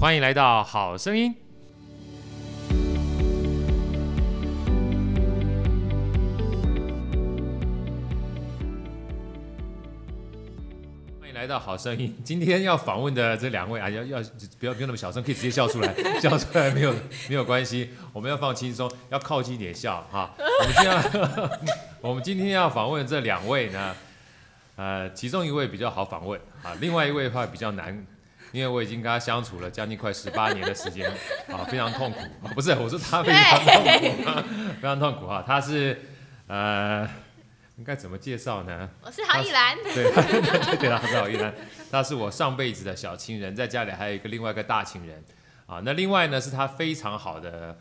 欢迎来到好声音。欢迎来到好声音。今天要访问的这两位啊，要要不要不用那么小声，可以直接笑出来，笑出来没有没有关系。我们要放轻松，要靠近一点笑哈。我们今天要 我们今天要访问这两位呢，呃，其中一位比较好访问啊，另外一位的话比较难。因为我已经跟他相处了将近快十八年的时间，啊，非常痛苦。啊、不是，我说他非常痛苦，啊、非常痛苦啊。他是，呃，应该怎么介绍呢？我是郝一兰。对 对对对，他是郝一兰。他是我上辈子的小情人，在家里还有一个另外一个大情人。啊，那另外呢是他非常好的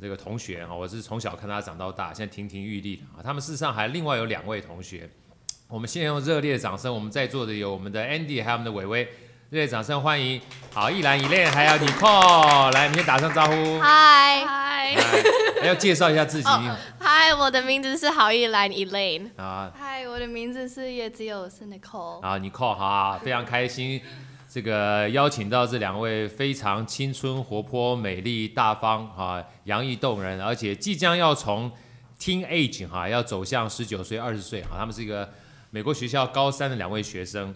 这个同学啊，我是从小看他长到大，现在亭亭玉立的啊。他们事实上还另外有两位同学。我们先用热烈的掌声，我们在座的有我们的 Andy，还有我们的伟伟。热烈掌声欢迎，好，逸岚、Elaine，还有 Nicole，来，你先打声招呼。嗨嗨，还要介绍一下自己。嗨、oh，我的名字是郝一兰 Elaine。啊，嗨，我的名字是也只有是 Nicole。啊，Nicole，哈，非常开心，这个邀请到这两位非常青春活泼、美丽大方，哈，洋溢动人，而且即将要从 teen age 哈，要走向十九岁、二十岁，哈，他们是一个美国学校高三的两位学生。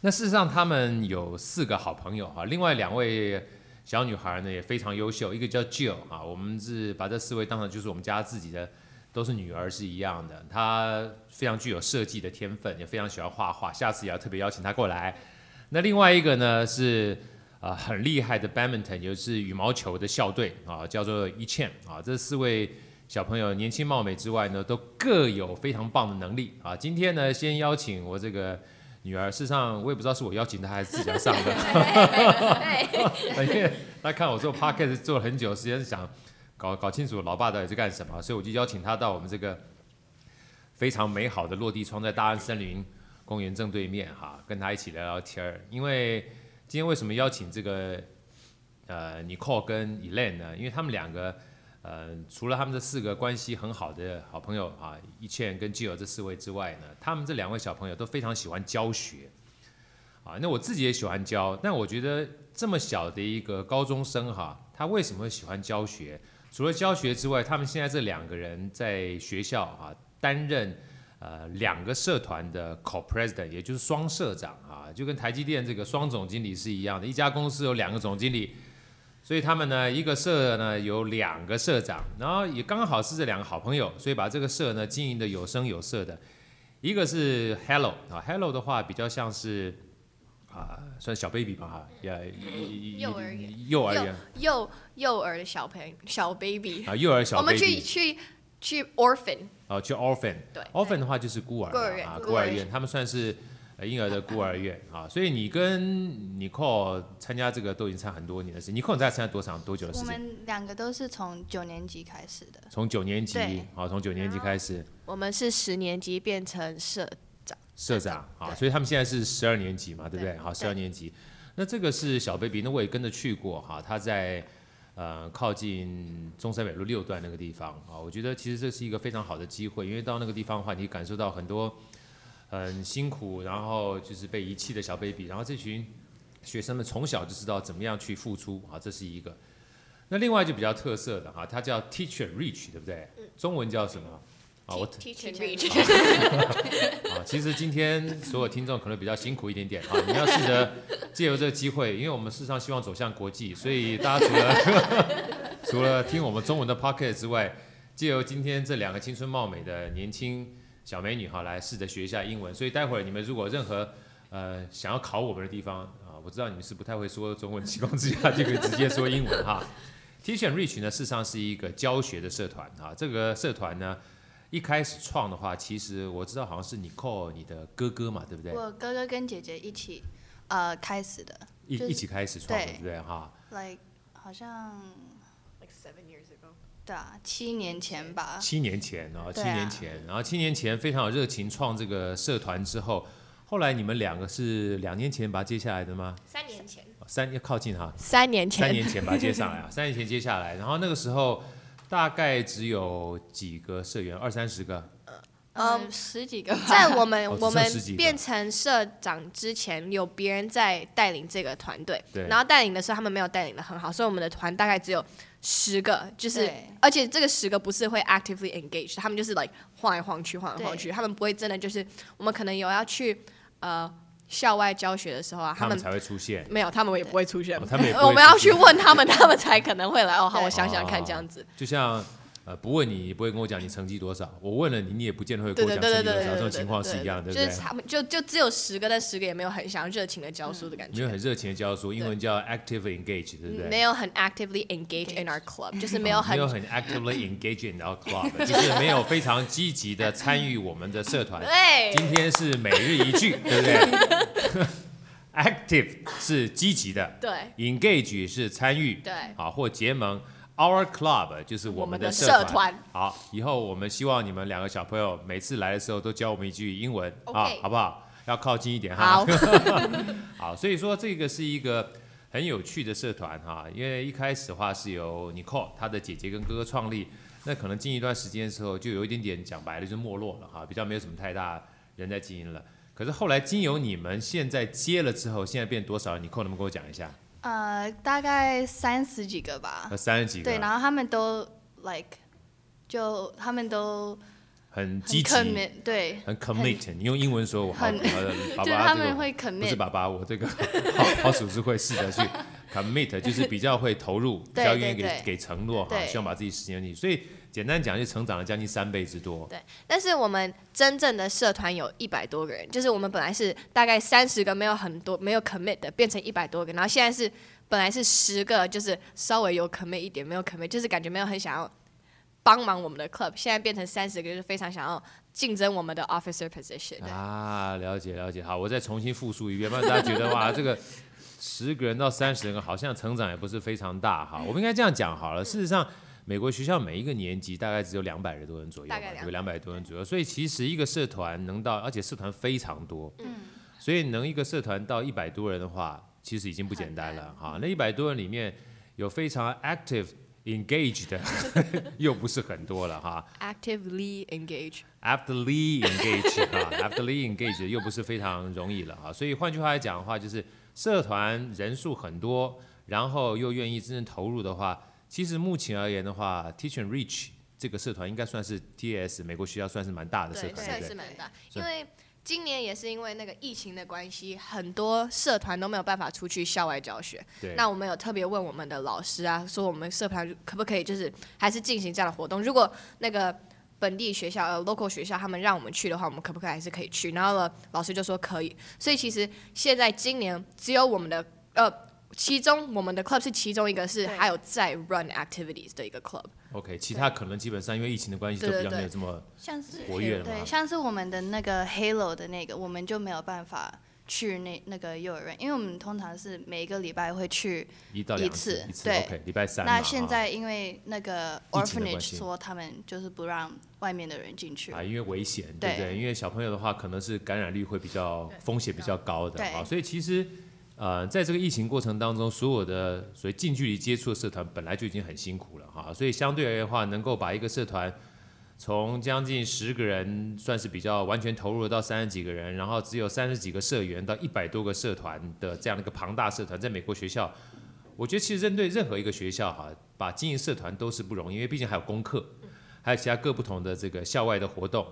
那事实上，他们有四个好朋友哈，另外两位小女孩呢也非常优秀，一个叫 Jill 啊，我们是把这四位当成就是我们家自己的，都是女儿是一样的。她非常具有设计的天分，也非常喜欢画画，下次也要特别邀请她过来。那另外一个呢是啊很厉害的 Badminton，也就是羽毛球的校队啊，叫做 Yi-Chen 啊。这四位小朋友年轻貌美之外呢，都各有非常棒的能力啊。今天呢，先邀请我这个。女儿，事实上我也不知道是我邀请她还是自己要上的，因为她看我做 podcast 做了很久时间，想搞搞清楚老爸到底在干什么，所以我就邀请她到我们这个非常美好的落地窗，在大安森林公园正对面哈，跟她一起聊聊天儿。因为今天为什么邀请这个呃 Nicole 跟 Elaine 呢？因为他们两个。呃，除了他们这四个关系很好的好朋友啊，Yi-Chen 跟基友这四位之外呢，他们这两位小朋友都非常喜欢教学啊。那我自己也喜欢教，但我觉得这么小的一个高中生哈，他为什么会喜欢教学？除了教学之外，他们现在这两个人在学校啊担任呃两个社团的 co-president，也就是双社长啊，就跟台积电这个双总经理是一样的，一家公司有两个总经理。所以他们呢，一个社呢有两个社长，然后也刚好是这两个好朋友，所以把这个社呢经营的有声有色的。一个是 Hello 啊，Hello 的话比较像是啊，算小 baby 吧哈，幼儿园，幼儿园，幼幼儿的小朋小 baby 啊，幼儿小 baby。我们去去去 orphan，啊，去 orphan，对，orphan 的话就是孤儿啊，孤儿院，他们算是。婴儿的孤儿院啊，所以你跟 Nicole 参加这个都已经差很多年的事。Nicole 你在参加多长多久的时间？我们两个都是从九年级开始的。从九年级，好，从九年级开始。我们是十年级变成社长。社长啊，所以他们现在是十二年级嘛，对不对？好，十二年级。那这个是小 baby，那我也跟着去过哈，他在呃靠近中山北路六段那个地方啊。我觉得其实这是一个非常好的机会，因为到那个地方的话，你感受到很多。很辛苦，然后就是被遗弃的小 baby，然后这群学生们从小就知道怎么样去付出啊，这是一个。那另外就比较特色的哈，它叫 Teacher Reach，对不对？中文叫什么？啊，我 Teacher Reach。啊，其实今天所有听众可能比较辛苦一点点啊，你要试着借由这个机会，因为我们事实上希望走向国际，所以大家除了 除了听我们中文的 Podcast 之外，借由今天这两个青春貌美的年轻。小美女哈，来试着学一下英文。所以待会儿你们如果任何呃想要考我们的地方啊，我知道你们是不太会说中文，情况之下就可以直接说英文哈。Teach and Reach 呢，事实上是一个教学的社团啊。这个社团呢，一开始创的话，其实我知道好像是你 call 你的哥哥嘛，对不对？我哥哥跟姐姐一起呃开始的，一一起开始创的，对不对哈？Like 好像。对啊，七年前吧。七年前啊，七年前，啊、然后七年前非常有热情创这个社团之后，后来你们两个是两年前把它接下来的吗？三年前。三要靠近哈。三年前。三年前把它接上来啊，三年前接下来，然后那个时候大概只有几个社员，二三十个。嗯嗯，十几个吧。在我们、哦我们变成社长之前，有别人在带领这个团队对，然后带领的时候他们没有带领的很好，所以我们的团大概只有十个，就是而且这个十个不是会 actively engage，他们就是 like 晃来晃去，晃来晃去，他们不会真的就是我们可能有要去呃校外教学的时候啊，他们才会出现。没有，他们也不会出现，我们要去问他们，他们才可能会来。哦，好，我想想看，这样子。就像呃不问你，你不会跟我讲你成绩多少；我问了你，你也不见得会跟我讲成绩多少。这对种情况是一样的，对不就是对？他们就就只有十个，但十个也没有很想要热情的教书的感觉没有。很热情的教书，英文叫 active engage，对不对？没有很 actively engage in our club，就是没有很没有很 actively engage in our club，就是没有非常积极的参与我们的社团。对今天是每日一句，对不对？Active 是积极的对，engage 是参与，对好或结盟。Our club 就是我们的社团好，以后我们希望你们两个小朋友每次来的时候都教我们一句英文啊，好不好？要靠近一点哈。好。好，所以说这个是一个很有趣的社团哈，因为一开始的话是由 Nicole 她的姐姐跟哥哥创立，那可能近一段时间的时候就有一点点讲白了就没落了哈，比较没有什么太大人在经营了。可是后来经由你们现在接了之后，现在变多少人？Nicole 能不能跟我讲一下？呃，大概三十几个吧有。三十几个，对，然后他们都 like，就他们都很很积极，commit，对，很 commit。你用英文说，我好，很就是 爸他们会不是 commit，爸爸，我这个 好好组织会试着去 commit，就是比较会投入，比较愿意给给承诺哈，希望把自己时间进去。所以简单讲，就成长了将近三倍之多。对，但是我们真正的社团有一百多个人，就是我们本来是大概三十个，没有很多没有 commit 的，变成一百多个，然后现在是本来是十个，就是稍微有 commit 一点，没有 commit，就是感觉没有很想要帮忙我们的 club，现在变成三十个，就是非常想要竞争我们的 officer position。啊，了解了解。好，我再重新复述一遍，不然大家觉得哇，这个十个人到三十人好像成长也不是非常大哈。我们应该这样讲好了。事实上，美国学校每一个年级大概只有两百多人左右嘛大概，有两百多人左右。所以其实一个社团能到，而且社团非常多，嗯，所以能一个社团到一百多人的话，其实已经不简单了哈。那一百多人里面有非常 active engaged 的，又不是很多了哈。Actively engage。Afterly engage 哈，Afterly engage 又不是非常容易了哈，所以换句话来讲的话，就是社团人数很多，然后又愿意真正投入的话，其实目前而言的话，Teach and Reach 这个社团应该算是 TAS 美国学校算是蛮大的社对，团，算对不对？是蛮大。因为今年也是因为那个疫情的关系，很多社团都没有办法出去校外教学。对，那我们有特别问我们的老师啊，说我们社团可不可以就是还是进行这样的活动？如果那个本地学校呃 local 学校他们让我们去的话，我们可不可以还是可以去？然后呢，老师就说可以。所以其实现在今年只有我们的呃，其中我们的 club 是其中一个是还有在 run activities 的一个 club。OK，其他可能基本上因为疫情的关系，就比较没有这么像是活跃了嘛对，像是我们的那个 Halo 的那个，我们就没有办法去那那个幼儿园，因为我们通常是每一个礼拜会去。一到两次，一次一次对 OK，礼拜三。那现在因为那个 orphanage 说他们就是不让外面的人进去啊，，因为危险，对不对？对因为小朋友的话，可能是感染率会比较风险比较高的啊，所以其实呃，在这个疫情过程当中，所有的所谓近距离接触的社团本来就已经很辛苦了哈，所以相对而言的话，能够把一个社团从将近十个人算是比较完全投入到三十几个人，然后只有三十几个社员到一百多个社团的这样的一个庞大社团，在美国学校，我觉得其实针对任何一个学校哈，把经营社团都是不容易，因为毕竟还有功课，还有其他各不同的这个校外的活动。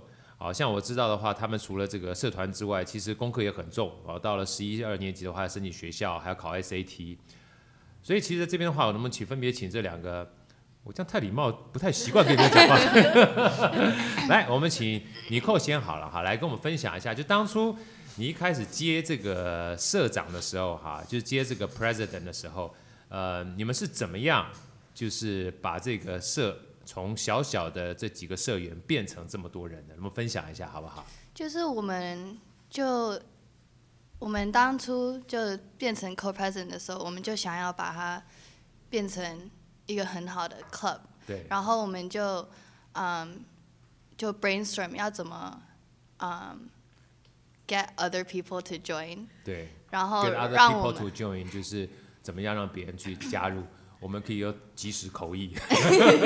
好像我知道的话，他们除了这个社团之外，其实功课也很重。啊，到了十一二年级的话，要申请学校，还要考 SAT。所以其实这边的话，我能不能请分别请这两个？我这样太礼貌，不太习惯跟你们讲话。来，我们请尼寇先好了哈，来跟我们分享一下，就当初你一开始接这个社长的时候哈，就是接这个 president 的时候，呃，你们是怎么样，就是把这个社从小小的这几个社员变成这么多人的？我们分享一下好不好？就是我们就我们当初就变成 co-president 的时候，我们就想要把它变成一个很好的 club，对，然后我们就嗯就 brainstorm 要怎么嗯 get other people to join，对然后，get other 让我 to join 就是怎么样让别人去加入。我们可以要及时口译，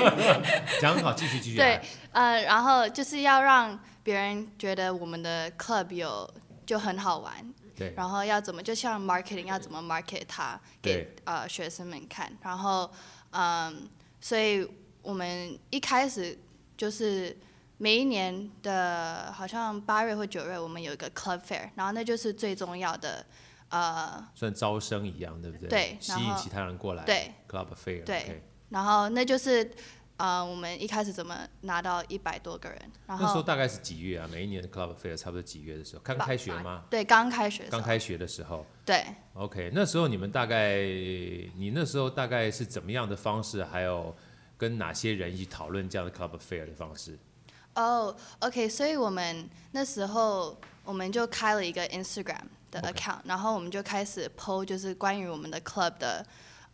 讲好，继续继续。对，呃，然后就是要让别人觉得我们的 club 有就很好玩。对。然后要怎么，就像 marketing 要怎么 market 它给呃学生们看。然后，嗯，所以我们一开始就是每一年的，好像八月或九月，我们有一个 club fair，然后那就是最重要的。呃，算招生一样，对不对？对，吸引其他人过来。对，Club Fair。对然后那就是呃，我们一开始怎么拿到一百多个人？然后那时候大概是几月啊？每一年的 Club Fair 差不多几月的时候？刚开学吗？对，刚开学。刚开学的时候。对。OK，那时候你们大概，你那时候大概是怎么样的方式？还有跟哪些人一起讨论这样的 Club Fair 的方式？哦、oh，OK，所以我们那时候我们就开了一个 Instagram。的 account. 然后我们就开始 po 就是关于我们的 club 的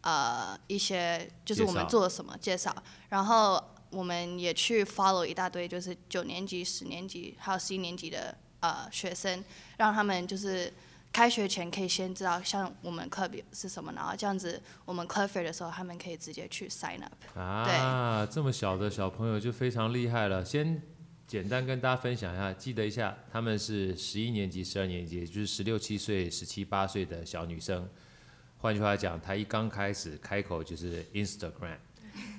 呃一些就是我们做了什么介绍，然后我们也去 follow 一大堆就是九年级、十年级还有十一年级的呃学生，让他们就是开学前可以先知道像我们 club 是什么，然后这样子我们 club fair 的时候他们可以直接去 sign up。啊，这么小的小朋友就非常厉害了，先。简单跟大家分享一下，记得一下，他们是十一年级、十二年级，也就是十六七岁、十七八岁的小女生。换句话讲，她一刚开始开口就是 Instagram，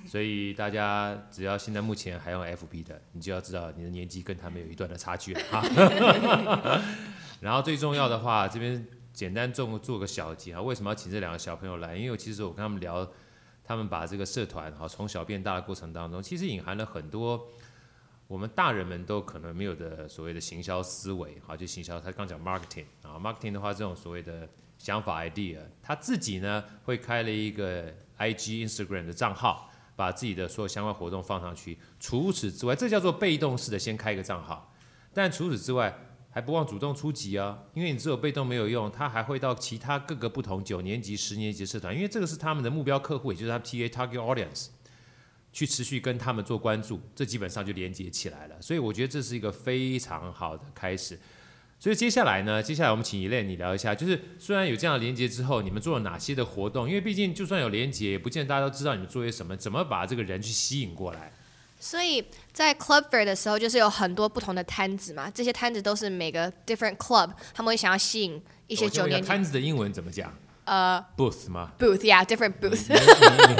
所以大家只要现在目前还用 FB 的，你就要知道你的年纪跟他们有一段的差距了。然后最重要的话，这边简单做做个小结啊，为什么要请这两个小朋友来？因为其实我跟他们聊，他们把这个社团哈从小变大的过程当中，其实隐含了很多。我们大人们都可能没有的所谓的行销思维，好，就行销，他刚讲 marketing 啊，marketing 的话，这种所谓的想法 idea，他自己呢会开了一个 IG Instagram 的账号，把自己的所有相关活动放上去。除此之外，这叫做被动式的先开一个账号，但除此之外还不忘主动出击啊，因为你只有被动没有用，他还会到其他各个不同九年级、十年级社团，因为这个是他们的目标客户，也就是他 TA target audience。去持续跟他们做关注，这基本上就连接起来了。所以我觉得这是一个非常好的开始。所以接下来呢，接下来我们请 Elaine 你聊一下，就是虽然有这样的连接之后，你们做了哪些的活动？因为毕竟就算有连接，也不见得大家都知道你们做些什么，怎么把这个人去吸引过来？所以在 Club Fair 的时候，就是有很多不同的摊子嘛，这些摊子都是每个 different club，他们会想要吸引一些九年级。摊子的英文怎么讲？呃、uh,，booth 吗？booth，yeah，different booth。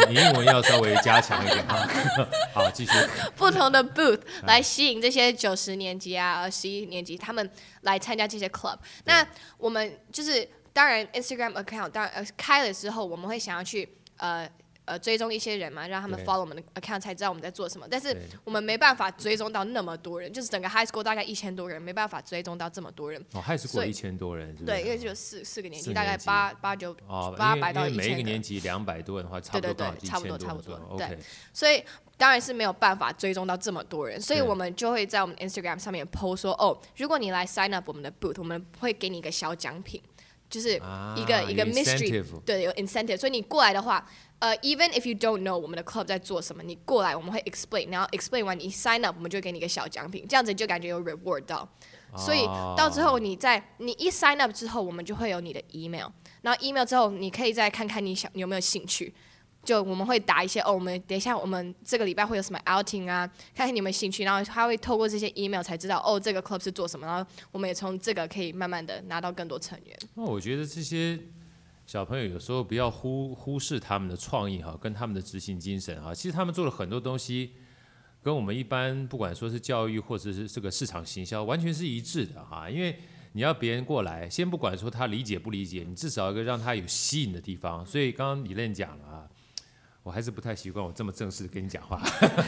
你你英文要稍微加强一点啊。好，继续。不同的 booth 来吸引这些九十年级啊、十一年级他们来参加这些 club。那我们就是当然 Instagram account 当然呃开了之后，我们会想要去呃。呃，追踪一些人嘛，让他们 follow 我们的 account 才知道我们在做什么。但是我们没办法追踪到那么多人，就是整个 high school 大概一千多人，没办法追踪到这么多人。哦，high school 一千多人是不是？对，因为就四四个年级，大概八八九哦，八百到一千。每一个年级两百多人的话，差不多对对对，差不多差不多。对.所以当然是没有办法追踪到这么多人，所以我们就会在我们 Instagram 上面 post 说，哦，如果你来 sign up 我们的 booth，我们会给你一个小奖品，就是一个、啊、一个 mystery，对，有 incentive，所以你过来的话。呃、uh,，even if you don't know 我们的 club 在做什么，你过来我们会 explain，然后 explain 完你一 sign up，我们就给你一个小奖品，这样子就感觉有 reward 到。Oh. 所以到之后你在你一 sign up 之后，我们就会有你的 email，然后 email 之后你可以再看看你想你有没有兴趣，就我们会打一些哦，我们等一下我们这个礼拜会有什么 outing 啊，看看你们兴趣，然后他会透过这些 email 才知道哦这个 club 是做什么，然后我们也从这个可以慢慢的拿到更多成员。那我觉得这些。小朋友有时候不要忽忽视他们的创意哈，跟他们的执行精神哈。其实他们做了很多东西，跟我们一般不管说是教育或者是这个市场行销，完全是一致的哈。因为你要别人过来，先不管说他理解不理解，你至少一个让他有吸引的地方。所以刚刚 Elaine 讲了啊，我还是不太习惯我这么正式的跟你讲话。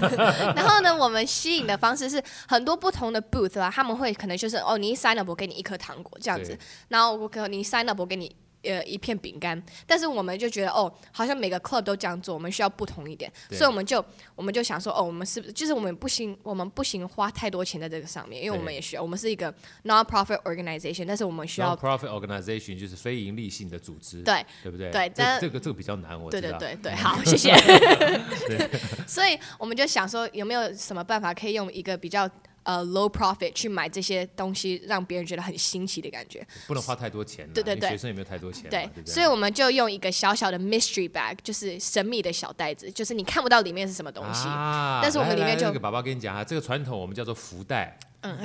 然后呢，我们吸引的方式是很多不同的 booth 啊，他们会可能就是哦，你一 sign up 我给你一颗糖果这样子，然后我可你 sign up 我给你。呃，一片饼干，但是我们就觉得哦，好像每个 club 都这样做，我们需要不同一点，所以我们就我们就想说，哦，我们是不是就是我们不行，我们不行花太多钱在这个上面，因为我们也需要，我们是一个 non-profit organization，但是我们需要 non-profit organization 就是非盈利性的组织，对，对不对？对，这这个这个比较难，我。对对对对，好，谢谢。所以我们就想说，有没有什么办法可以用一个比较呃 low profit 去买这些东西，让别人觉得很新奇的感觉。不能花太多钱。对对对。学生也没有太多钱。对，对对，所以我们就用一个小小的 mystery bag，就是神秘的小袋子，就是你看不到里面是什么东西，啊、但是我们里面就这个爸爸跟你讲啊，这个传统我们叫做福袋。嗯，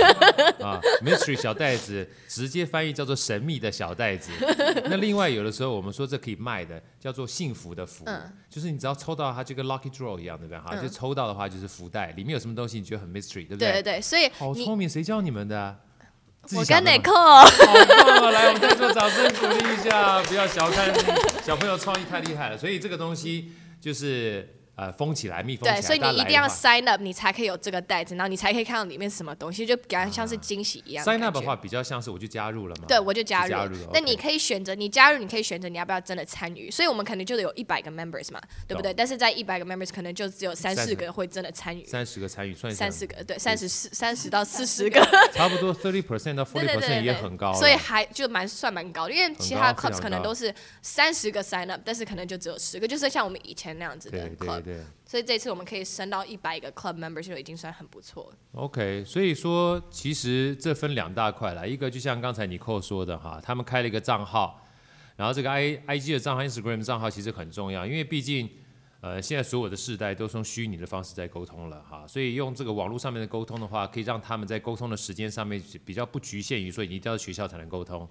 啊，mystery 小袋子，直接翻译叫做神秘的小袋子。那另外有的时候我们说这可以卖的，叫做幸福的福，嗯、就是你只要抽到它，就跟 lucky draw 一样，对不对？哈、嗯，就抽到的话就是福袋，里面有什么东西你觉得很 mystery，对不对？对对对，所以好聪明，谁教你们的？我跟你扣。好棒啊！来，我们再做掌声鼓励一下，不要小看小朋友创意太厉害了。所以这个东西就是。呃，封起来，密封起来。对，所以你一定要 sign up，你才可以有这个袋子，然后你才可以看到里面是什么东西，就感觉像是惊喜一样。sign up 的话，比较像是我就加入了嘛。对，我就加入。加入。那你可以选择，你加入，你可以选择你要不要真的参与。所以我们可能就有一百个 members 嘛，对不对？但是在一百个 members 可能就只有三四个会真的参与。三十个参与算三四个，对，三十四，三十到四十个。差不多 thirty percent 到 forty percent 也很高。所以还就蛮算蛮高的，因为其他 clubs 可能都是三十个 sign up，但是可能就只有十个，就是像我们以前那样子的 club。对对。所以这次我们可以升到一百个 club members 就已经算很不错了。OK，所以说其实这分两大块啦，一个就像刚才尼寇说的哈，他们开了一个账号，然后这个 I I G 的账号、Instagram 账号其实很重要，因为毕竟呃现在所有的世代都是用虚拟的方式在沟通了哈，所以用这个网络上面的沟通的话，可以让他们在沟通的时间上面比较不局限于说你一定要在学校才能沟通。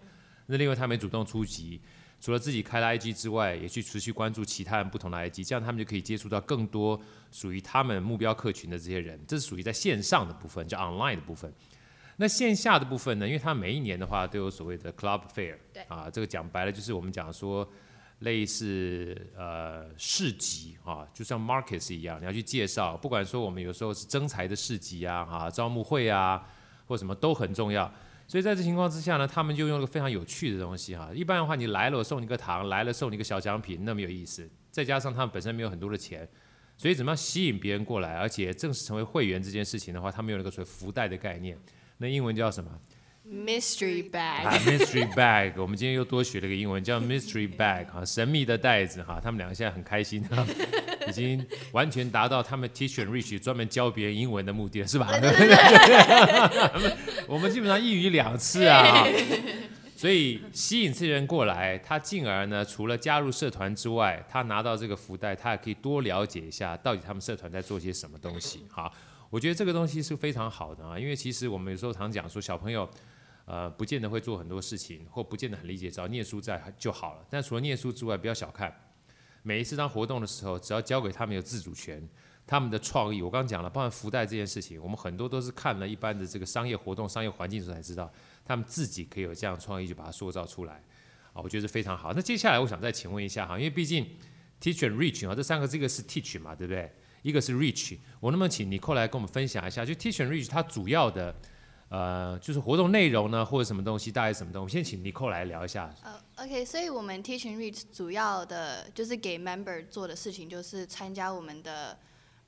那另外他们主动出击。除了自己开了 IG 之外，也去持续关注其他人不同的 IG，这样他们就可以接触到更多属于他们目标客群的这些人。这是属于在线上的部分，叫 online 的部分。那线下的部分呢？因为他每一年的话都有所谓的 Club Fair，啊，这个讲白了就是我们讲说类似呃市集啊，就像 Markets 一样，你要去介绍。不管说我们有时候是征才的市集啊，啊，招募会啊，或什么都很重要。所以在这情况之下呢，他们就用了个非常有趣的东西哈。一般的话，你来了我送你个糖，来了送你个小奖品，那么有意思。再加上他们本身没有很多的钱，所以怎么样吸引别人过来，而且正式成为会员这件事情的话，他们有那个所谓福袋的概念，那英文叫什么？Mystery bag，啊，Mystery bag，我们今天又多学了一个英文，叫 Mystery bag，哈，神秘的袋子，哈，他们两个现在很开心，哈，已经完全达到他们 Teach and Reach 专门教别人英文的目的了，是吧？我们基本上一语两次啊，所以吸引这些人过来，他进而呢，除了加入社团之外，他拿到这个福袋，他也可以多了解一下到底他们社团在做些什么东西，好，我觉得这个东西是非常好的啊，因为其实我们有时候常讲说小朋友。呃，不见得会做很多事情，或不见得很理解，只要念书在就好了。但除了念书之外，不要小看每一次当活动的时候，只要交给他们有自主权，他们的创意，我刚刚讲了，包含福袋这件事情，我们很多都是看了一般的这个商业活动、商业环境的时候才知道，他们自己可以有这样创意，就把它塑造出来啊，我觉得是非常好。那接下来我想再请问一下哈，因为毕竟 teach and reach 啊，这三个这个是 teach 嘛，对不对？一个是 reach，我能不能请尼寇来跟我们分享一下，就 teach and reach 它主要的。呃，就是活动内容呢，或者什么东西，大概什么东西？先请尼寇来聊一下。呃、uh,，OK，所以我们 Teaching Reach 主要的就是给 member 做的事情，就是参加我们的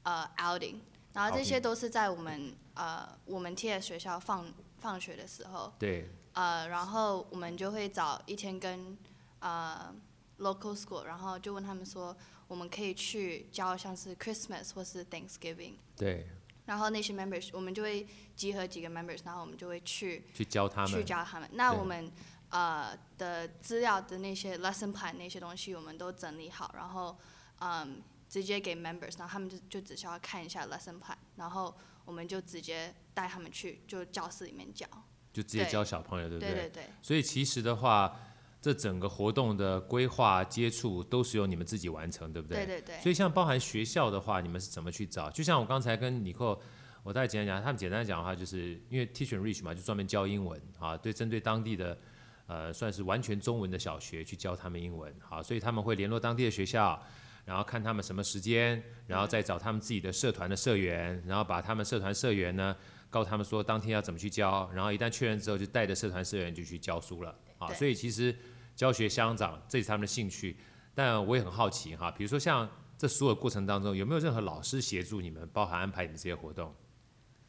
呃、uh, outing，然后这些都是在我们呃、uh, 我们 TS 学校放放学的时候。对。呃、uh,，然后我们就会找一天跟呃、uh, local school，然后就问他们说，我们可以去教像是 Christmas 或是 Thanksgiving。对。然后那些 members，我们就会集合几个 members，然后我们就会去去教他们，去教他们。那我们呃的资料的那些 lesson plan 那些东西，我们都整理好，然后嗯直接给 members，然后他们就就只需要看一下 lesson plan，然后我们就直接带他们去就教室里面教，就直接教小朋友，对，不对？对对对。所以其实的话。这整个活动的规划、接触都是由你们自己完成，对不对？对对对。所以像包含学校的话，你们是怎么去找？就像我刚才跟尼克，我大概简单讲，他们简单讲的话，就是因为 Teach and Reach 嘛，就专门教英文啊，对，针对当地的呃算是完全中文的小学去教他们英文，好，所以他们会联络当地的学校，然后看他们什么时间，然后再找他们自己的社团的社员，然后把他们社团社员呢告诉他们说当天要怎么去教，然后一旦确认之后，就带着社团社员就去教书了，啊，所以其实。教学乡长，这是他们的兴趣，但我也很好奇哈，比如说像这所有过程当中，有没有任何老师协助你们，包含安排你们这些活动？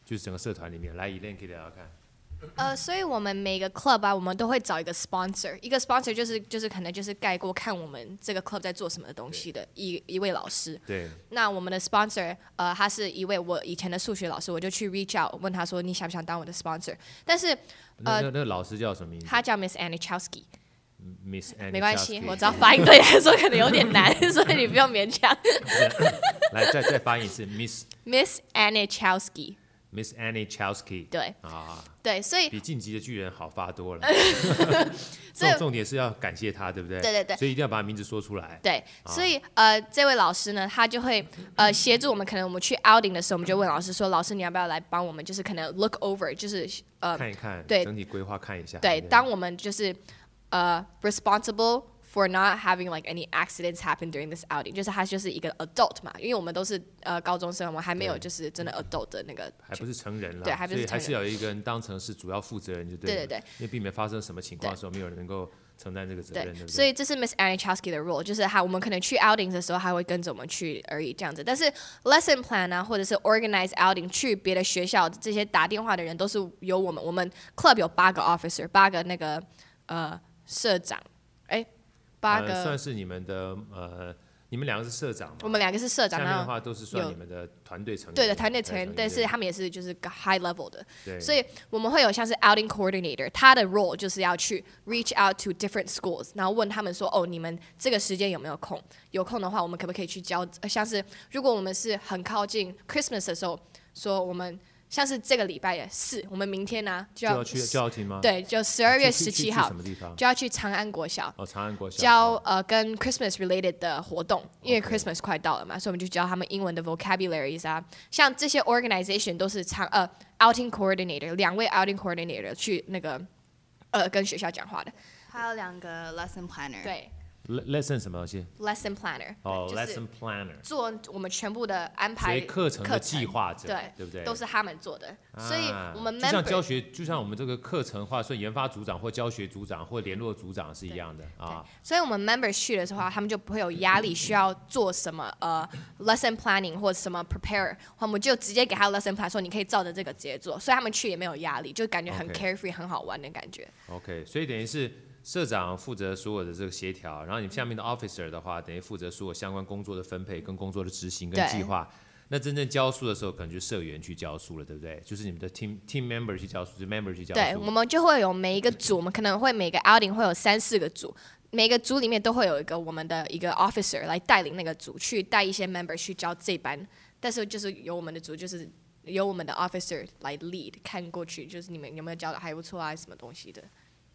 就是整个社团里面，来，Elaine 可以聊聊看。呃，所以我们每个 club 啊，我们都会找一个 sponsor，一个 sponsor 就是就是可能就是概过看我们这个 club 在做什么的东西的一一位老师。对。那我们的 sponsor，呃，他是一位我以前的数学老师，我就去 reach out 问他说，你想不想当我的 sponsor？但是呃，那那个老师叫什么名字？他叫 Miss Annie Chowski。Miss Annie，没关系，我知道发音对你来说可能有点难，所以你不用勉强。来，再再发音一次，Miss Miss Annie Chowski。Miss Annie Chowski，对啊，对，所以比晋级的巨人好发多了。重重点是要感谢他，对不对？对对对，所以一定要把名字说出来。对，所以呃，这位老师呢，他就会呃协助我们，可能我们去 outing 的时候，我们就问老师说：“老师，你要不要来帮我们？就是可能 look over，就是呃看一看，对，整体规划看一下。”对，当我们就是呃 responsible。For not having like any accidents happen during this outing，就是他就是一个 adult 嘛，因为我们都是呃高中生，我们还没有就是真的 adult 的那个，还不是成人了，对，还不是成人，所以还是要有一个人当成是主要负责人就对了，对对对，因为避免发生什么情况的时候，没有人能够承担这个责任，对，对，对，所以这是 Miss Annie Chowski 的 role，就是他我们可能去 outing 的时候，他会跟着我们去而已这样子，但是 lesson plan 啊，或者是 organize outing 去别的学校这些打电话的人都是由我们，我们 club 有八个 officer，八个那个呃社长，哎。八个、呃、算是你们的呃，你们两个是社长吗？我们两个是社长，下面的话都是算你们的团队成员。对的，团队成员，但是他们也是就是 high level 的。对。所以我们会有像是 outing coordinator，他的 role 就是要去 reach out to different schools，然后问他们说，哦，你们这个时间有没有空？有空的话，我们可不可以去教？像是如果我们是很靠近 Christmas 的时候，说我们。像是这个礼拜四，我们明天呢、啊、就要，就要去教廷吗？对，就十二月十七号什么地方？就要去长安国小。哦，长安国小。教呃跟 Christmas related 的活动，因为 Christmas 快到了嘛，所以我们就教他们英文的 vocabularies 啊。像这些 organization 都是长呃 outing coordinator，两位 outing coordinator 去那个呃跟学校讲话的。还有两个 lesson planner。对。Lesson 什么东西？lesson planner。哦，lesson planner。做我们全部的安排。课程的计划者，对，对不对？都是他们做的，啊、所以我们就像教学，就像我们这个课程话，所以研发组长或教学组长或联络组长是一样的啊。所以我们 members 去的时候，他们就不会有压力，需要做什么呃 lesson planning 或者什么 prepare，我们就直接给他 lesson plan，说你可以照着这个直接做，所以他们去也没有压力，就感觉很 carefree，、okay. 很好玩的感觉。OK，所以等于是。社长负责所有的这个协调，然后你下面的 officer 的话，等于负责所有相关工作的分配、跟工作的执行跟计划。那真正教书的时候，可能就社员去教书了，对不对？就是你们的 team team member 去教书，就 member 去教书。对，我们就会有每一个组，我们可能会每个 outing 会有三四个组，每个组里面都会有一个我们的一个 officer 来带领那个组，去带一些 member 去教这班。但是就是由我们的组，就是由我们的 officer 来 lead 看过去，就是你们有没有教的还不错啊，什么东西的。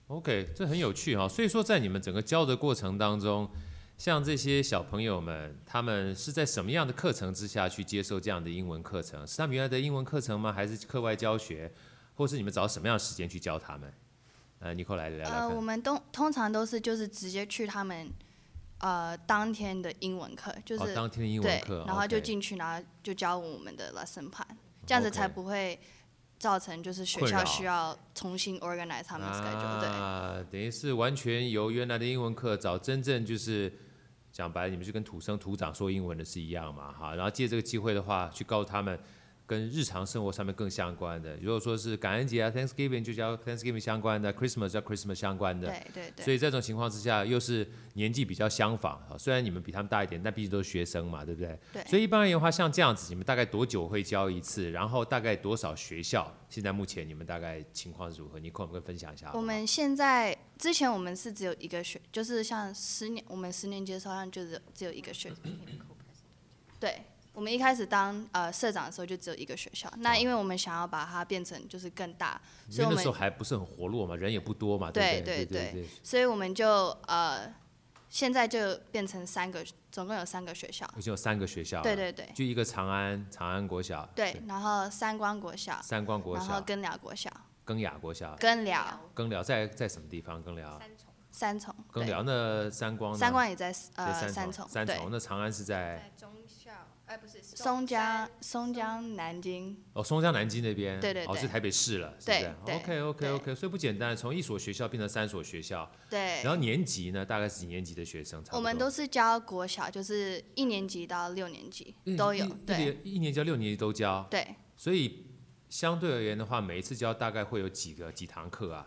OK，这很有趣哈。所以说，在你们整个教的过程当中，像这些小朋友们，他们是在什么样的课程之下去接受这样的英文课程？是他们原来的英文课程吗？还是课外教学？或是你们找什么样的时间去教他们？呃，尼克来聊聊看。呃，我们都通常都是就是直接去他们呃当天的英文课，就是、哦、当天的英文课，然后就进去，然后就教我们的 lesson plan，这样子才不会。造成就是学校需要重新 organize 他们的 schedule，对。啊，等于是完全由原来的英文课找真正就是讲白了，你们就跟土生土长说英文的是一样嘛，哈。然后借这个机会的话，去告诉他们。跟日常生活上面更相关的，如果说是感恩节啊，Thanksgiving 就教 Thanksgiving 相关的，Christmas 叫 Christmas 相关的，对对对。所以这种情况之下，又是年纪比较相仿啊，虽然你们比他们大一点，但毕竟都是学生嘛，对不对？对。所以一般而言的话，像这样子，你们大概多久会教一次？然后大概多少学校？现在目前你们大概情况是如何？你可不可以分享一下好好？我们现在之前我们是只有一个学，就是像十年，我们十年级的时候好像就是只有一个学，对。我们一开始当呃社长的时候就只有一个学校，那因为我们想要把它变成就是更大，所以我们那时候还不是很活络嘛，人也不多嘛，对对？对，对对对，所以我们就呃现在就变成三个，总共有三个学校，已经有三个学校，对对对，就一个长安长安国小，对，然后三光国小，三光国小，然后耕寮国小，耕雅国小，耕寮，耕寮在在什么地方？耕寮？三重，三重，耕寮那三光，三光也在呃三重，三重，三重，那长安是在。哎，不是松江，松江南京。哦，松江南京那边，对对对，哦，是台北市了，对是不是？OK OK OK，所以不简单，从一所学校变成三所学校。对。然后年级呢，大概是几年级的学生？我们都是教国小，就是一年级到六年级都有。对，一年级到六年级都教。对。所以相对而言的话，每一次教大概会有几个几堂课啊？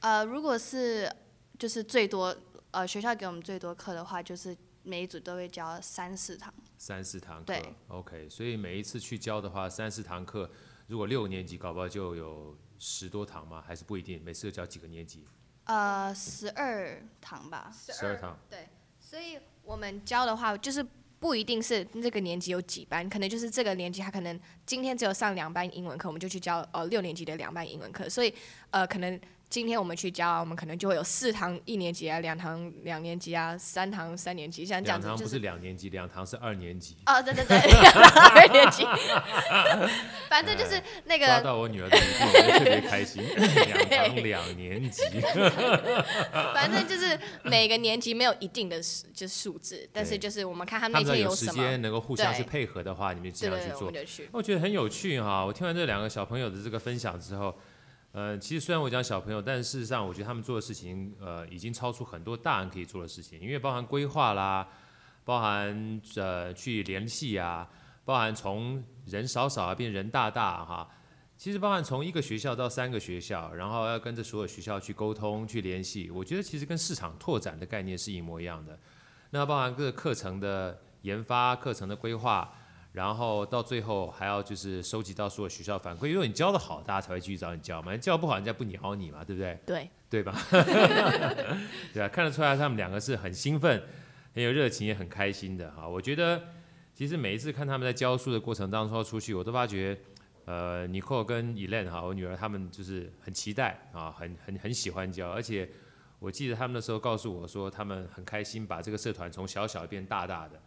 呃，如果是就是最多呃学校给我们最多课的话，就是每一组都会教三四堂。三四堂课。对。OK，所以每一次去教的话，三四堂课，如果六年级搞不好就有十多堂吗？还是不一定？每次都教几个年级？呃，十二堂吧。十二堂。对。所以我们教的话，就是。不一定是这个年级有几班，可能就是这个年级他可能今天只有上两班英文课，我们就去教呃六年级的两班英文课，所以呃可能。今天我们去教，我们可能就会有四堂一年级啊，两堂两年级啊，三堂三年级，像这样子。两堂不是两年级，两堂是二年级。哦，对对对，两堂二年级。反正就是那个。抓到我女儿的特别开心。两堂两年级。反正就是每个年级没有一定的就是数字，但是就是我们看他们那天有什么。时间能够互相去配合的话，你们尽量去做。我觉得很有趣哈！我听完这两个小朋友的这个分享之后。呃，其实虽然我讲小朋友，但是事实上，我觉得他们做的事情，呃，已经超出很多大人可以做的事情，因为包含规划啦，包含呃去联系啊，包含从人少少啊变人大大哈，其实包含从一个学校到三个学校，然后要跟着所有学校去沟通去联系，我觉得其实跟市场拓展的概念是一模一样的。那包含各个课程的研发、课程的规划。然后到最后还要就是收集到所有学校反馈，因为你教的好，大家才会继续找你教嘛。你教不好，人家不鸟你嘛，对不对？对，对吧？对啊，看得出来他们两个是很兴奋、很有热情、也很开心的哈。我觉得其实每一次看他们在教书的过程当中出去，我都发觉，呃，Nicole 跟 Elaine 哈，我女儿他们就是很期待啊，很很很喜欢教，而且我记得他们那时候告诉我说，他们很开心把这个社团从小小变大大的。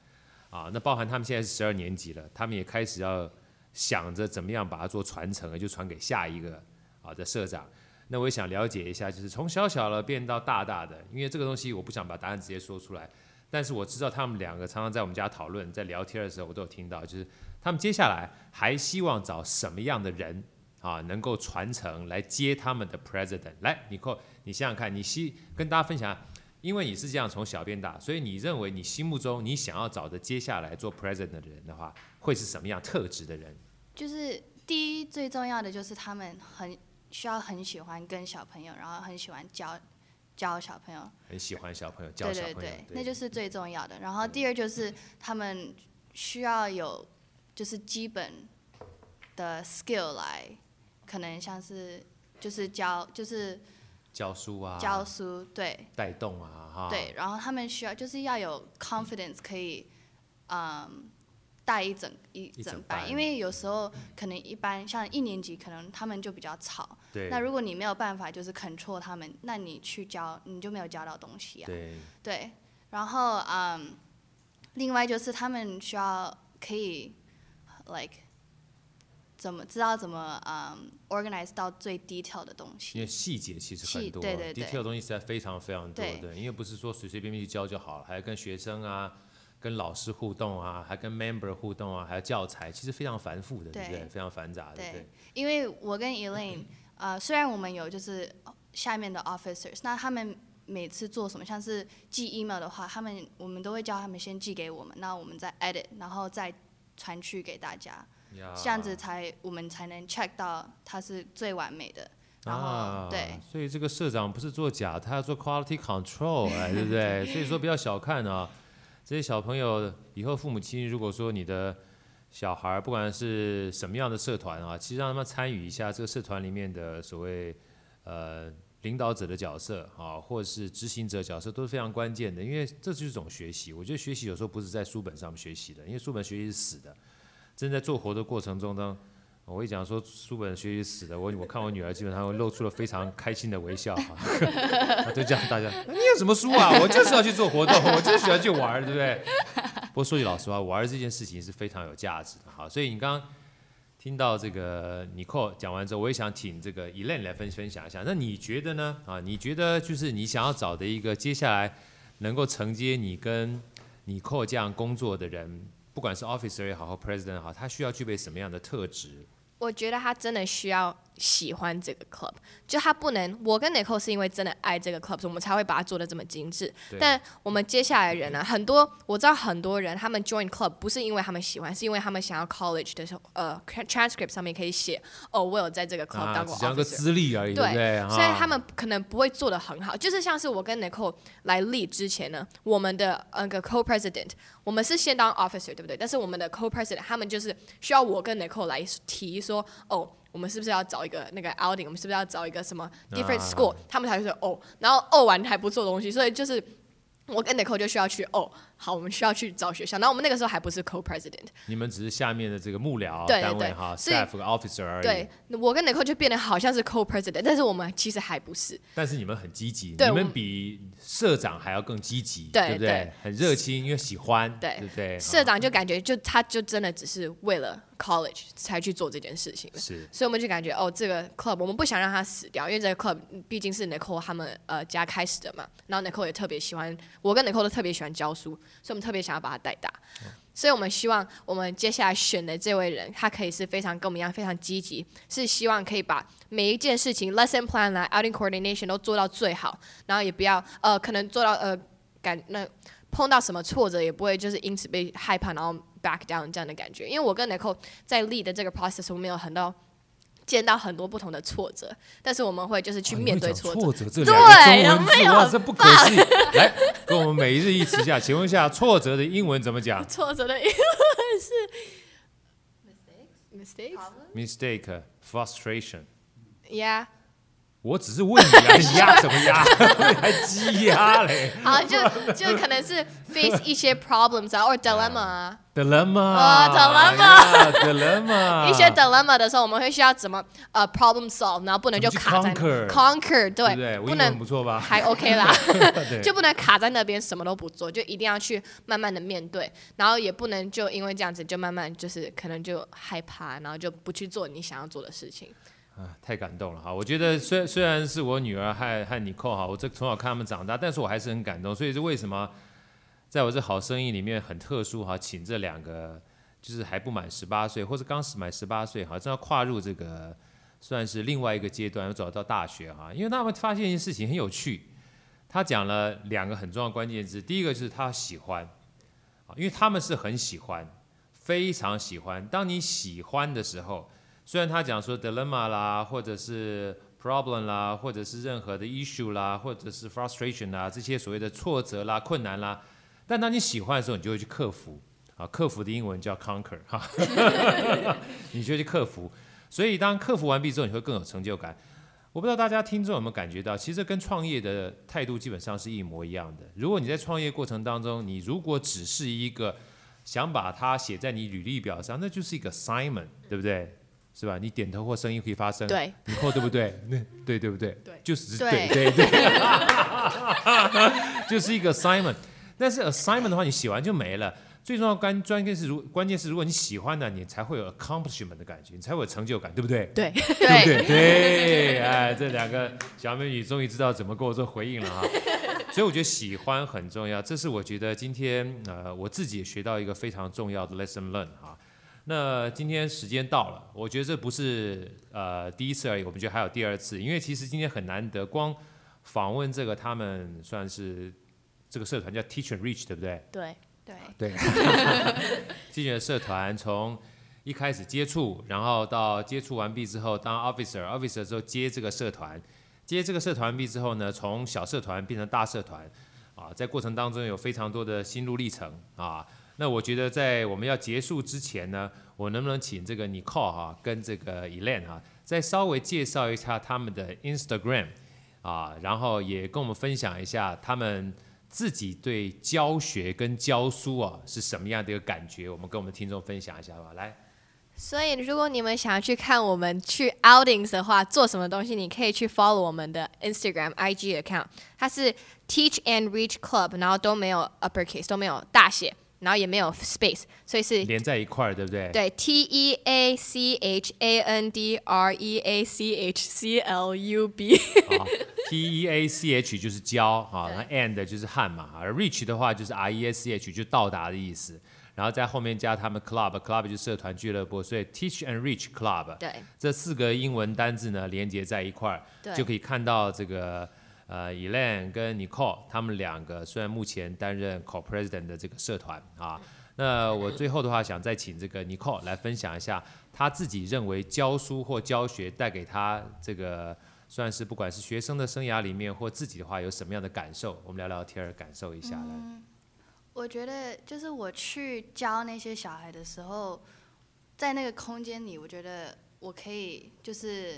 啊，那包含他们现在是十二年级了，他们也开始要想着怎么样把它做传承，就传给下一个啊的社长。那我也想了解一下，就是从小小的变到大大的，因为这个东西我不想把答案直接说出来，但是我知道他们两个常常在我们家讨论，在聊天的时候我都有听到，就是他们接下来还希望找什么样的人啊，能够传承来接他们的 president。来，Nicole，你想想看，你希跟大家分享。因为你是这样从小变大，所以你认为你心目中你想要找的接下来做 president 的人的话，会是什么样特质的人？就是第一最重要的就是他们很需要很喜欢跟小朋友，然后很喜欢教教小朋友。很喜欢小朋友教小朋友，对对对，对，那就是最重要的。然后第二就是他们需要有就是基本的 skill 来，可能像是就是教就是。教书啊，教书对，带动啊，哈，对，然后他们需要就是要有 confidence 可以，嗯，带一整一整班，因为有时候可能一般像一年级可能他们就比较吵，对，那如果你没有办法就是 control 他们，那你去教你就没有教到东西啊，对，对，然后嗯，另外就是他们需要可以 like。怎么知道怎么嗯、um, organize 到最 detail 的东西？因为细节其实很多，对对对，detail 的东西实在非常非常多，对，对，因为不是说随随便便去教就好了，还要跟学生啊、跟老师互动啊，还跟 member 互动啊，还有教材，其实非常繁复的，对，对不对？非常繁杂的，对。对，因为我跟 Elaine，呃，虽然我们有就是下面的 officers，那他们每次做什么，像是寄 email 的话，他们我们都会叫他们先寄给我们，那我们再 edit，然后再传去给大家。这样子才我们才能 check 到它是最完美的，然后、啊、对，所以这个社长不是做假，他要做 quality control，哎，对不对？所以说不要小看啊，这些小朋友以后父母亲如果说你的小孩不管是什么样的社团啊，其实让他们参与一下这个社团里面的所谓呃领导者的角色啊，或者是执行者角色都是非常关键的，因为这就是一种学习。我觉得学习有时候不是在书本上面学习的，因为书本学习是死的。正在做活的过程中呢，我一讲说书本学习死的，我我看我女儿基本上会露出了非常开心的微笑哈，就这样大家，你有什么书啊？我就是要去做活动，我就喜欢去玩，对不对？不过说句老实话，玩这件事情是非常有价值的哈。所以你刚刚听到这个尼克讲完之后，我也想请这个 Elaine 来分分享一下。那你觉得呢？啊，你觉得就是你想要找的一个接下来能够承接你跟尼克这样工作的人？不管是 officer 也好，或 president 也好，他需要具备什么样的特质？我觉得他真的需要喜欢这个 club，就他不能，我跟 Nicole 是因为真的爱这个 club，所以我们才会把它做的这么精致。但我们接下来的人呢、啊，很多我知道很多人他们 join club 不是因为他们喜欢，是因为他们想要 college 的时候，呃，transcript 上面可以写，哦，我有在这个 club 当过 officer，啊、个资历而已，对，对，啊，所以他们可能不会做的很好，就是像是我跟 Nicole 来 lead 之前呢，我们的那个 co-president，我们是先当 officer，对不对？但是我们的 co-president 他们就是需要我跟 Nicole 来提说，哦。我们是不是要找一个那个 outing？我们是不是要找一个什么 different school？、啊、他们才会说哦，然后哦完还不做东西，所以就是我跟 Nicole 就需要去哦。好，我们需要去找学校。然后我们那个时候还不是 co-president，你们只是下面的这个幕僚单位哈，staff officer 而已。对，我跟 Nicole 就变得好像是 co-president，但是我们其实还不是。但是你们很积极，你们比社长还要更积极，对不对？很热情，因为喜欢，对不对？社长就感觉就他就真的只是为了 college 才去做这件事情，是。所以我们就感觉哦，这个 club 我们不想让它死掉，因为这个 club 毕竟是 Nicole 他们呃家开始的嘛。然后 Nicole 也特别喜欢，我跟 Nicole 都特别喜欢教书。所以我们特别想要把他带大，所以我们希望我们接下来选的这位人，他可以是非常跟我们一样非常积极，是希望可以把每一件事情 lesson plan 啦、outing coordination 都做到最好，然后也不要呃可能做到呃感那碰到什么挫折也不会就是因此被害怕，然后 back down 这样的感觉。因为我跟 Nicole 在 lead 的这个 process 我们有很多。见到很多不同的挫折，但是我们会就是去面对挫折。哦、挫折这两个中文字哇，这不可思议！来，跟我们每日一词下，请问一下，挫折的英文怎么讲？挫折的英文是 mistakes，mistake，frustration，yeah。我只是问你啊，你压什么压？还积压嘞？好，就就可能是 face 一些 problems 啊，或 dilemma 啊。dilemma 啊，dilemma。dilemma。一些 dilemma 的时候，我们会需要怎么呃 problem solve，然后不能就卡在 conquer，对，不能不错吧？还 OK 啦，就不能卡在那边什么都不做，就一定要去慢慢的面对，然后也不能就因为这样子就慢慢就是可能就害怕，然后就不去做你想要做的事情。啊，太感动了哈！我觉得虽虽然是我女儿和和 Nicole 哈，我这从小看他们长大，但是我还是很感动。所以是为什么在我这好声音里面很特殊哈，请这两个就是还不满十八岁，或者刚满十八岁哈，正要跨入这个算是另外一个阶段，要走到大学哈。因为他们发现一件事情很有趣，他讲了两个很重要关键字，第一个就是他喜欢，因为他们是很喜欢，非常喜欢。当你喜欢的时候。虽然他讲说 dilemma 啦，或者是 problem 啦，或者是任何的 issue 啦，或者是 frustration 啦，这些所谓的挫折啦、困难啦，但当你喜欢的时候，你就会去克服。啊，克服的英文叫 conquer 哈，你就去克服。所以当克服完毕之后，你会更有成就感。我不知道大家听众有没有感觉到，其实跟创业的态度基本上是一模一样的。如果你在创业过程当中，你如果只是一个想把它写在你履历表上，那就是一个 assignment，对不对？是吧？你点头或声音可以发声，对，你扣对不对？那 对对不对？对，就是对对对，就是一个 assignment。但是 assignment 的话，你写完就没了。最重要关关键是如关键是如果你喜欢的，你才会有 accomplishment 的感觉，你才会有成就感，对不对？对，对不对？对，哎，这两个小美女终于知道怎么跟我做回应了哈。所以我觉得喜欢很重要，这是我觉得今天呃我自己也学到一个非常重要的 lesson learn 哈。那今天时间到了，我觉得这不是呃第一次而已，我们觉得还有第二次，因为其实今天很难得，光访问这个他们算是这个社团叫 Teach and Reach，对不对？对对对。Teach 的社团从一开始接触，然后到接触完毕之后当 officer，officer 之后接这个社团，接这个社团毕之后呢，从小社团变成大社团，啊，在过程当中有非常多的心路历程啊。那我觉得在我们要结束之前呢，我能不能请这个 Nicole 哈跟这个 Elaine 哈，再稍微介绍一下他们的 Instagram 啊，然后也跟我们分享一下他们自己对教学跟教书啊是什么样的一个感觉，我们跟我们听众分享一下吧。来，所以如果你们想要去看我们去 outings 的话，做什么东西，你可以去 follow 我们的 Instagram IG account，它是 Teach and Reach Club，然后都没有 uppercase，都没有大写。然后也没有 space，所以是连在一块儿，对不对？对，T E A C H A N D R E A C H C L U B。T E A C H 就是教哈，然后 and 就是汉嘛，而 reach 的话就是 R E A C H 就到达的意思。然后在后面加他们 club，club 就是社团俱乐部，所以 Teach and Reach Club，对，这四个英文单字呢连接在一块儿，就可以看到这个呃 Elaine 跟 Nicole 他们两个虽然目前担任 Co-President 的这个社团啊。那我最后的话，想再请这个 Nicole 来分享一下，他自己认为教书或教学带给他这个算是不管是学生的生涯里面，或自己的话有什么样的感受？我们聊聊天，感受一下。嗯，我觉得就是我去教那些小孩的时候，在那个空间里，我觉得我可以就是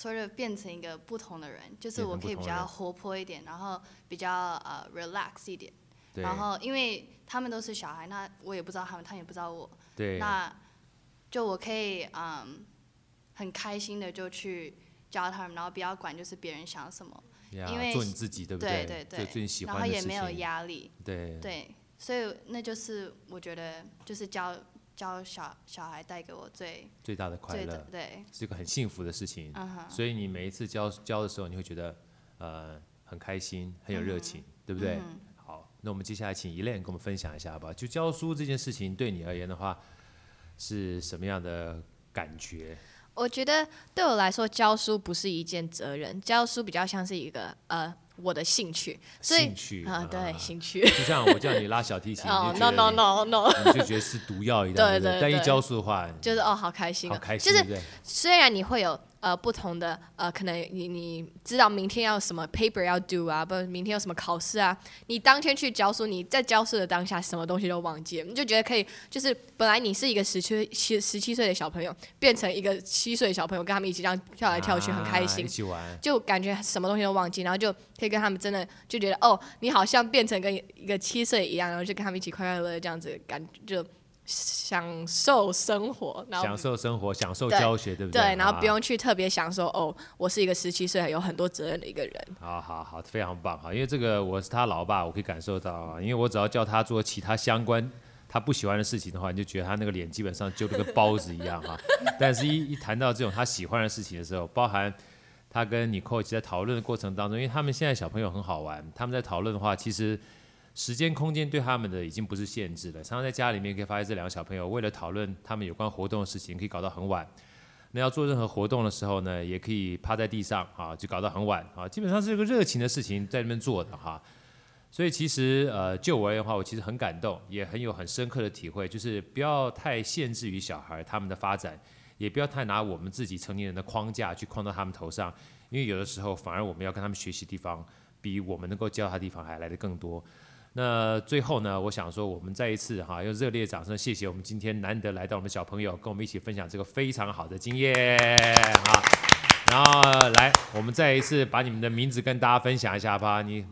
所以变成一个不同的人，就是我可以比较活泼一点，然后比较呃 relax 一点。然后，因为他们都是小孩，那我也不知道他们，他们也不知道我。对。那，就我可以嗯，很开心的就去教他们，然后不要管就是别人想什么，因为做你自己，对不对？对对对。然后也没有压力。对。对，所以那就是我觉得就是教教小小孩带给我最最大的快乐，对，是一个很幸福的事情。所以你每一次教教的时候，你会觉得呃很开心，很有热情，嗯、对不对？好那我们接下来请 Elaine 跟我们分享一下吧。就教书这件事情对你而言的话，是什么样的感觉？我觉得对我来说，教书不是一件责任，教书比较像是一个呃我的兴趣。所以兴趣啊，对，兴趣。就像我叫你拉小提琴，哦，no no no no，你就觉得是毒药一样。对对。但一教书的话，就是哦，好开心，好开心，就是虽然你会有。呃，不同的呃，可能你你知道明天要什么 paper 要 do 啊，不，明天有什么考试啊，你当天去教书，你在教书的当下，什么东西都忘记了，你就觉得可以，就是本来你是一个十七七十七岁的小朋友，变成一个七岁的小朋友，跟他们一起这样跳来跳去，很开心，啊、一起玩，就感觉什么东西都忘记，然后就可以跟他们真的就觉得哦，你好像变成跟一个七岁一样，然后就跟他们一起快快乐乐这样子，感觉就。享受生活，然后享受生活，享受教学，对，不对？对，然后不用去特别想说，哦，我是一个十七岁还有很多责任的一个人。好好好，非常棒哈！因为这个我是他老爸，我可以感受到啊。因为我只要叫他做其他相关他不喜欢的事情的话，你就觉得他那个脸基本上就跟包子一样哈。但是一一谈到这种他喜欢的事情的时候，包含他跟尼克在讨论的过程当中，因为他们现在小朋友很好玩，他们在讨论的话，其实。时间空间对他们的已经不是限制了，常常在家里面可以发现这两个小朋友为了讨论他们有关活动的事情，可以搞到很晚。那要做任何活动的时候呢，也可以趴在地上啊，就搞到很晚啊。基本上是一个热情的事情在那边做的哈。所以其实呃，就我而言的话，我其实很感动，也很有很深刻的体会，就是不要太限制于小孩他们的发展，也不要太拿我们自己成年人的框架去框到他们头上，因为有的时候反而我们要跟他们学习的地方，比我们能够教他地方还来得更多。那最后呢，我想说，我们再一次哈，用热烈掌声谢谢我们今天难得来到我们小朋友，跟我们一起分享这个非常好的经验啊。然后来，我们再一次把你们的名字跟大家分享一下吧。你，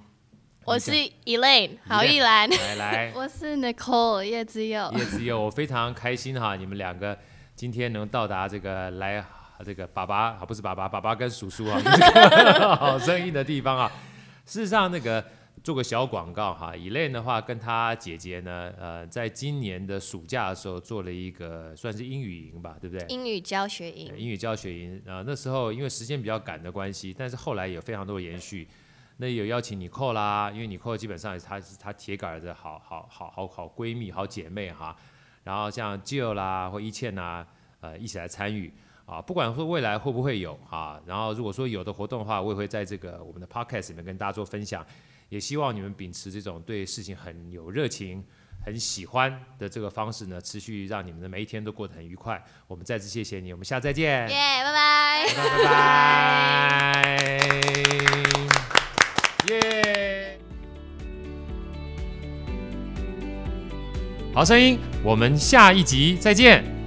我是 Elaine，郝逸岚。来来，我是 Nicole 叶子佑。叶子佑，我非常开心哈，你们两个今天能到达这个来这个爸爸啊，不是爸爸，爸爸跟叔叔啊，好声音的地方啊。事实上，那个。做个小广告哈，Elaine 的话跟她姐姐呢，呃，在今年的暑假的时候做了一个算是英语营吧，对不对？英语教学营。英语教学营啊，呃，那时候因为时间比较赶的关系，但是后来有非常多的延续。那有邀请 Nicole 啦，因为 Nicole 基本上也是她是她铁杆的好好好好好闺蜜、好姐妹哈。然后像 Jill 啦或一倩呐，呃，一起来参与啊。不管说未来会不会有啊，然后如果说有的活动的话，我也会在这个我们的 Podcast 里面跟大家做分享。也希望你们秉持这种对事情很有热情、很喜欢的这个方式呢，持续让你们的每一天都过得很愉快。我们再次谢谢你，我们下次再见。耶，拜拜。拜拜。耶。好声音，我们下一集再见。